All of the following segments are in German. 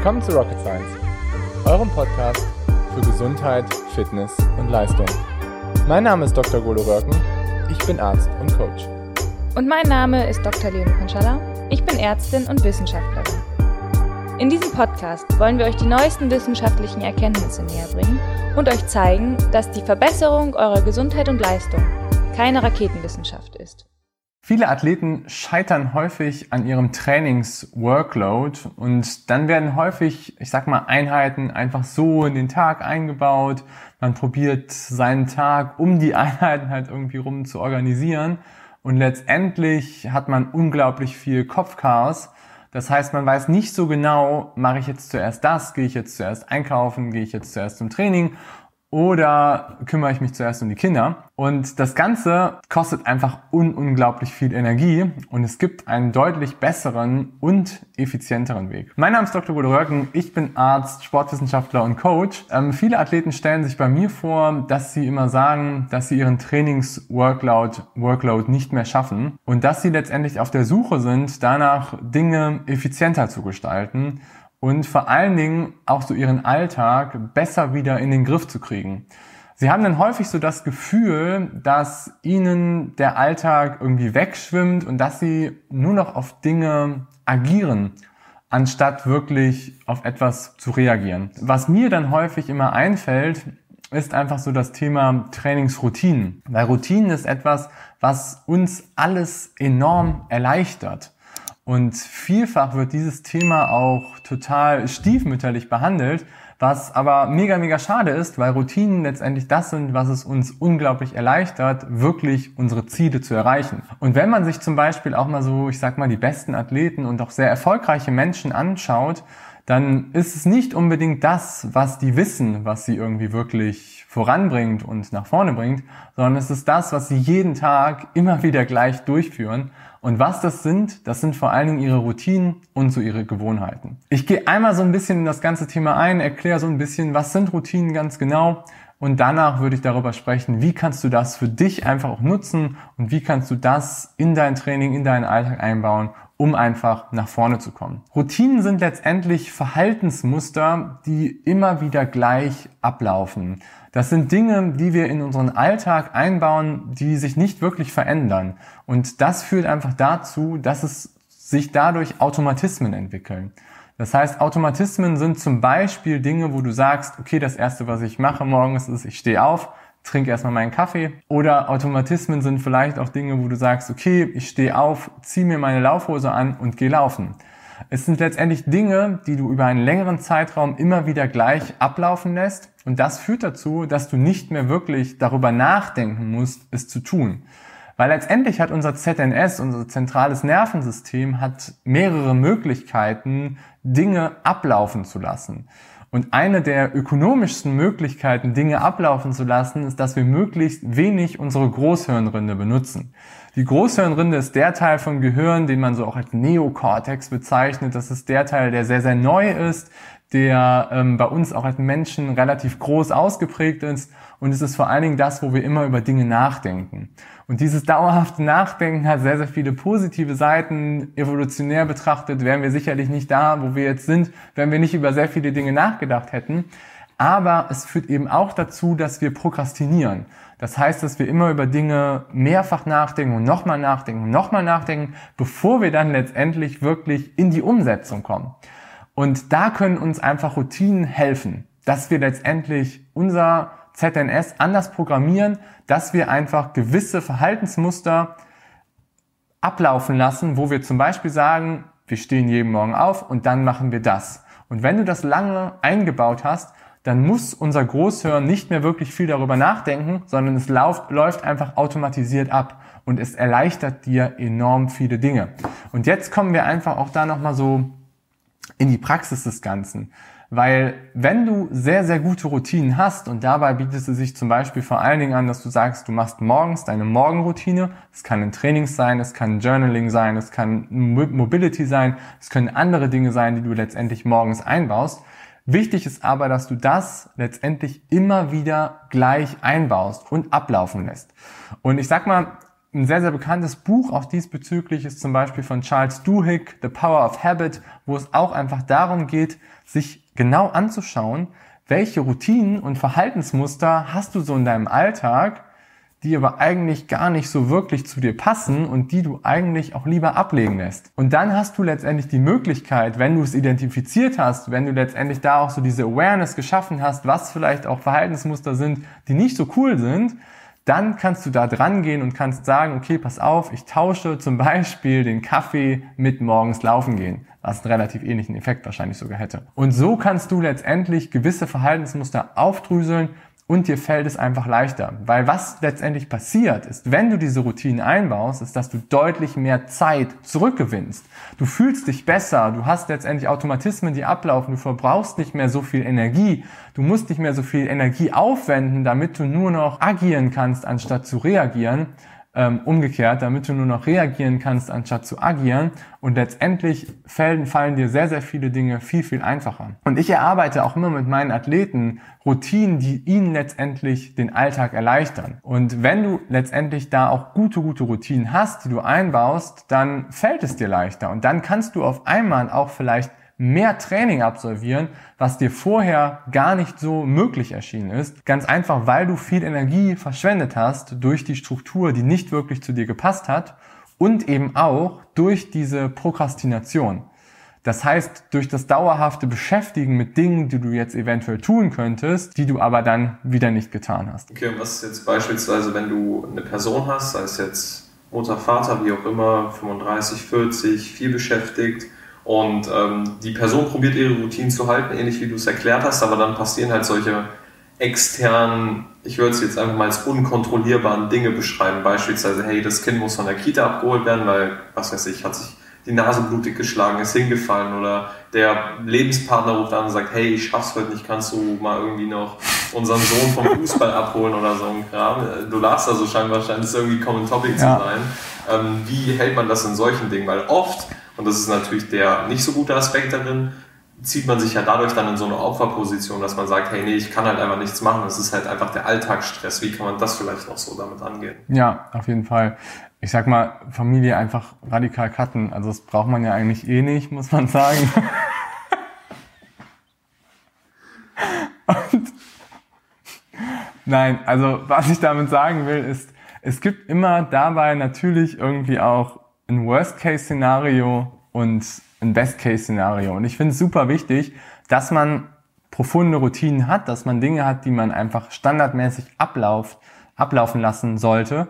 Willkommen zu Rocket Science, eurem Podcast für Gesundheit, Fitness und Leistung. Mein Name ist Dr. Golo Röcken, ich bin Arzt und Coach. Und mein Name ist Dr. Leonie Konschalla, ich bin Ärztin und Wissenschaftlerin. In diesem Podcast wollen wir euch die neuesten wissenschaftlichen Erkenntnisse näher bringen und euch zeigen, dass die Verbesserung eurer Gesundheit und Leistung keine Raketenwissenschaft ist. Viele Athleten scheitern häufig an ihrem Trainings-Workload und dann werden häufig, ich sag mal, Einheiten einfach so in den Tag eingebaut. Man probiert seinen Tag um die Einheiten halt irgendwie rum zu organisieren und letztendlich hat man unglaublich viel Kopfchaos. Das heißt, man weiß nicht so genau, mache ich jetzt zuerst das, gehe ich jetzt zuerst einkaufen, gehe ich jetzt zuerst zum Training oder kümmere ich mich zuerst um die Kinder? Und das Ganze kostet einfach un unglaublich viel Energie und es gibt einen deutlich besseren und effizienteren Weg. Mein Name ist Dr. Gode Röcken, ich bin Arzt, Sportwissenschaftler und Coach. Ähm, viele Athleten stellen sich bei mir vor, dass sie immer sagen, dass sie ihren Trainings-Workload Workload nicht mehr schaffen und dass sie letztendlich auf der Suche sind, danach Dinge effizienter zu gestalten und vor allen Dingen auch so ihren Alltag besser wieder in den Griff zu kriegen. Sie haben dann häufig so das Gefühl, dass ihnen der Alltag irgendwie wegschwimmt und dass sie nur noch auf Dinge agieren, anstatt wirklich auf etwas zu reagieren. Was mir dann häufig immer einfällt, ist einfach so das Thema Trainingsroutinen. Weil Routinen ist etwas, was uns alles enorm erleichtert. Und vielfach wird dieses Thema auch total stiefmütterlich behandelt, was aber mega, mega schade ist, weil Routinen letztendlich das sind, was es uns unglaublich erleichtert, wirklich unsere Ziele zu erreichen. Und wenn man sich zum Beispiel auch mal so, ich sag mal, die besten Athleten und auch sehr erfolgreiche Menschen anschaut, dann ist es nicht unbedingt das, was die wissen, was sie irgendwie wirklich voranbringt und nach vorne bringt, sondern es ist das, was sie jeden Tag immer wieder gleich durchführen. Und was das sind, das sind vor allen Dingen ihre Routinen und so ihre Gewohnheiten. Ich gehe einmal so ein bisschen in das ganze Thema ein, erkläre so ein bisschen, was sind Routinen ganz genau. Und danach würde ich darüber sprechen, wie kannst du das für dich einfach auch nutzen und wie kannst du das in dein Training, in deinen Alltag einbauen, um einfach nach vorne zu kommen. Routinen sind letztendlich Verhaltensmuster, die immer wieder gleich ablaufen. Das sind Dinge, die wir in unseren Alltag einbauen, die sich nicht wirklich verändern. Und das führt einfach dazu, dass es sich dadurch Automatismen entwickeln. Das heißt, Automatismen sind zum Beispiel Dinge, wo du sagst, okay, das erste, was ich mache morgens ist, ich stehe auf, trinke erstmal meinen Kaffee. Oder Automatismen sind vielleicht auch Dinge, wo du sagst, okay, ich stehe auf, ziehe mir meine Laufhose an und gehe laufen. Es sind letztendlich Dinge, die du über einen längeren Zeitraum immer wieder gleich ablaufen lässt. Und das führt dazu, dass du nicht mehr wirklich darüber nachdenken musst, es zu tun. Weil letztendlich hat unser ZNS, unser zentrales Nervensystem, hat mehrere Möglichkeiten, Dinge ablaufen zu lassen. Und eine der ökonomischsten Möglichkeiten, Dinge ablaufen zu lassen, ist, dass wir möglichst wenig unsere Großhirnrinde benutzen. Die Großhirnrinde ist der Teil vom Gehirn, den man so auch als Neokortex bezeichnet. Das ist der Teil, der sehr, sehr neu ist, der ähm, bei uns auch als Menschen relativ groß ausgeprägt ist. Und es ist vor allen Dingen das, wo wir immer über Dinge nachdenken. Und dieses dauerhafte Nachdenken hat sehr, sehr viele positive Seiten. Evolutionär betrachtet wären wir sicherlich nicht da, wo wir jetzt sind, wenn wir nicht über sehr viele Dinge nachgedacht hätten. Aber es führt eben auch dazu, dass wir prokrastinieren. Das heißt, dass wir immer über Dinge mehrfach nachdenken und nochmal nachdenken und nochmal nachdenken, bevor wir dann letztendlich wirklich in die Umsetzung kommen. Und da können uns einfach Routinen helfen, dass wir letztendlich unser ZNS anders programmieren, dass wir einfach gewisse Verhaltensmuster ablaufen lassen, wo wir zum Beispiel sagen, wir stehen jeden Morgen auf und dann machen wir das. Und wenn du das lange eingebaut hast, dann muss unser Großhirn nicht mehr wirklich viel darüber nachdenken, sondern es läuft, läuft einfach automatisiert ab und es erleichtert dir enorm viele Dinge. Und jetzt kommen wir einfach auch da nochmal so in die Praxis des Ganzen. Weil wenn du sehr, sehr gute Routinen hast und dabei bietet es sich zum Beispiel vor allen Dingen an, dass du sagst, du machst morgens deine Morgenroutine. Es kann ein Trainings sein, es kann Journaling sein, es kann Mobility sein, es können andere Dinge sein, die du letztendlich morgens einbaust. Wichtig ist aber, dass du das letztendlich immer wieder gleich einbaust und ablaufen lässt. Und ich sag mal, ein sehr, sehr bekanntes Buch auch diesbezüglich ist zum Beispiel von Charles Duhigg, The Power of Habit, wo es auch einfach darum geht, sich genau anzuschauen, welche Routinen und Verhaltensmuster hast du so in deinem Alltag, die aber eigentlich gar nicht so wirklich zu dir passen und die du eigentlich auch lieber ablegen lässt. Und dann hast du letztendlich die Möglichkeit, wenn du es identifiziert hast, wenn du letztendlich da auch so diese Awareness geschaffen hast, was vielleicht auch Verhaltensmuster sind, die nicht so cool sind, dann kannst du da dran gehen und kannst sagen, okay, pass auf, ich tausche zum Beispiel den Kaffee mit morgens laufen gehen, was einen relativ ähnlichen Effekt wahrscheinlich sogar hätte. Und so kannst du letztendlich gewisse Verhaltensmuster aufdrüseln und dir fällt es einfach leichter. Weil was letztendlich passiert ist, wenn du diese Routinen einbaust, ist, dass du deutlich mehr Zeit zurückgewinnst. Du fühlst dich besser, du hast letztendlich Automatismen, die ablaufen, du verbrauchst nicht mehr so viel Energie, du musst nicht mehr so viel Energie aufwenden, damit du nur noch agieren kannst, anstatt zu reagieren ähm, umgekehrt, damit du nur noch reagieren kannst, anstatt zu agieren. Und letztendlich fallen, fallen dir sehr, sehr viele Dinge viel, viel einfacher. Und ich erarbeite auch immer mit meinen Athleten Routinen, die ihnen letztendlich den Alltag erleichtern. Und wenn du letztendlich da auch gute, gute Routinen hast, die du einbaust, dann fällt es dir leichter. Und dann kannst du auf einmal auch vielleicht mehr Training absolvieren, was dir vorher gar nicht so möglich erschienen ist. Ganz einfach, weil du viel Energie verschwendet hast durch die Struktur, die nicht wirklich zu dir gepasst hat und eben auch durch diese Prokrastination. Das heißt, durch das dauerhafte Beschäftigen mit Dingen, die du jetzt eventuell tun könntest, die du aber dann wieder nicht getan hast. Okay, und was ist jetzt beispielsweise, wenn du eine Person hast, sei es jetzt Mutter, Vater, wie auch immer, 35, 40, viel beschäftigt, und ähm, die Person probiert ihre Routinen zu halten, ähnlich wie du es erklärt hast, aber dann passieren halt solche externen, ich würde es jetzt einfach mal als unkontrollierbaren Dinge beschreiben. Beispielsweise, hey, das Kind muss von der Kita abgeholt werden, weil, was weiß ich, hat sich die Nase blutig geschlagen, ist hingefallen oder der Lebenspartner ruft an und sagt, hey, ich schaff's heute nicht, kannst du mal irgendwie noch unseren Sohn vom Fußball abholen oder so ein Kram. Du lachst also scheinbar, scheint es irgendwie Common Topic ja. zu sein. Ähm, wie hält man das in solchen Dingen? Weil oft und das ist natürlich der nicht so gute Aspekt darin, zieht man sich ja dadurch dann in so eine Opferposition, dass man sagt, hey, nee, ich kann halt einfach nichts machen. Das ist halt einfach der Alltagsstress. Wie kann man das vielleicht noch so damit angehen? Ja, auf jeden Fall. Ich sag mal, Familie einfach radikal cutten. Also das braucht man ja eigentlich eh nicht, muss man sagen. Und Nein, also was ich damit sagen will, ist, es gibt immer dabei natürlich irgendwie auch ein Worst-Case-Szenario und ein Best-Case-Szenario. Und ich finde es super wichtig, dass man profunde Routinen hat, dass man Dinge hat, die man einfach standardmäßig ablauft, ablaufen lassen sollte.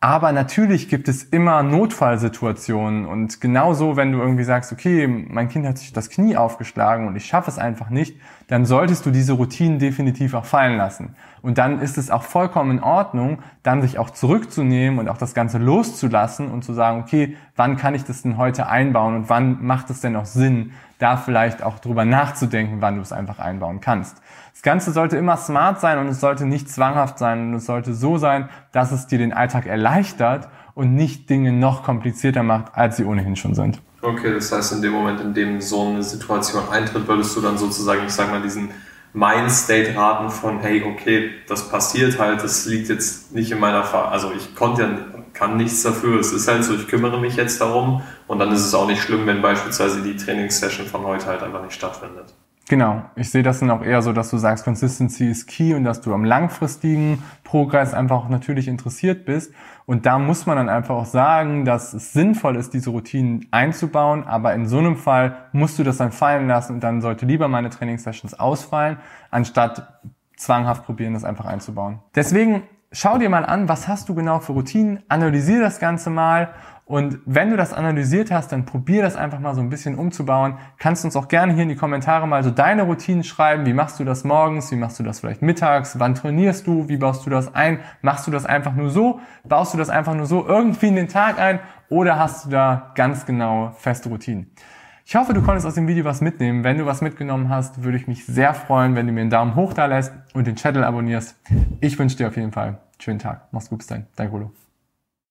Aber natürlich gibt es immer Notfallsituationen und genauso, wenn du irgendwie sagst, okay, mein Kind hat sich das Knie aufgeschlagen und ich schaffe es einfach nicht, dann solltest du diese Routinen definitiv auch fallen lassen. Und dann ist es auch vollkommen in Ordnung, dann sich auch zurückzunehmen und auch das Ganze loszulassen und zu sagen, okay, wann kann ich das denn heute einbauen und wann macht es denn auch Sinn, da vielleicht auch drüber nachzudenken, wann du es einfach einbauen kannst. Das Ganze sollte immer smart sein und es sollte nicht zwanghaft sein und es sollte so sein, dass es dir den Alltag erleichtert und nicht Dinge noch komplizierter macht, als sie ohnehin schon sind. Okay, das heißt, in dem Moment, in dem so eine Situation eintritt, würdest du dann sozusagen, ich sag mal, diesen Mindstate raten von, hey, okay, das passiert halt, das liegt jetzt nicht in meiner Ver also ich konnte ja, kann nichts dafür, es ist halt so, ich kümmere mich jetzt darum und dann ist es auch nicht schlimm, wenn beispielsweise die Trainingssession von heute halt einfach nicht stattfindet. Genau, ich sehe das dann auch eher so, dass du sagst, Consistency ist key und dass du am langfristigen Progress einfach auch natürlich interessiert bist. Und da muss man dann einfach auch sagen, dass es sinnvoll ist, diese Routinen einzubauen, aber in so einem Fall musst du das dann fallen lassen und dann sollte lieber meine Trainingssessions ausfallen, anstatt zwanghaft probieren, das einfach einzubauen. Deswegen schau dir mal an, was hast du genau für Routinen, analysier das Ganze mal und wenn du das analysiert hast, dann probier das einfach mal so ein bisschen umzubauen. Kannst uns auch gerne hier in die Kommentare mal so deine Routinen schreiben. Wie machst du das morgens? Wie machst du das vielleicht mittags? Wann trainierst du? Wie baust du das ein? Machst du das einfach nur so? Baust du das einfach nur so irgendwie in den Tag ein? Oder hast du da ganz genau feste Routinen? Ich hoffe, du konntest aus dem Video was mitnehmen. Wenn du was mitgenommen hast, würde ich mich sehr freuen, wenn du mir einen Daumen hoch da lässt und den Channel abonnierst. Ich wünsche dir auf jeden Fall einen schönen Tag. Mach's gut, bis dann. Dein Golo.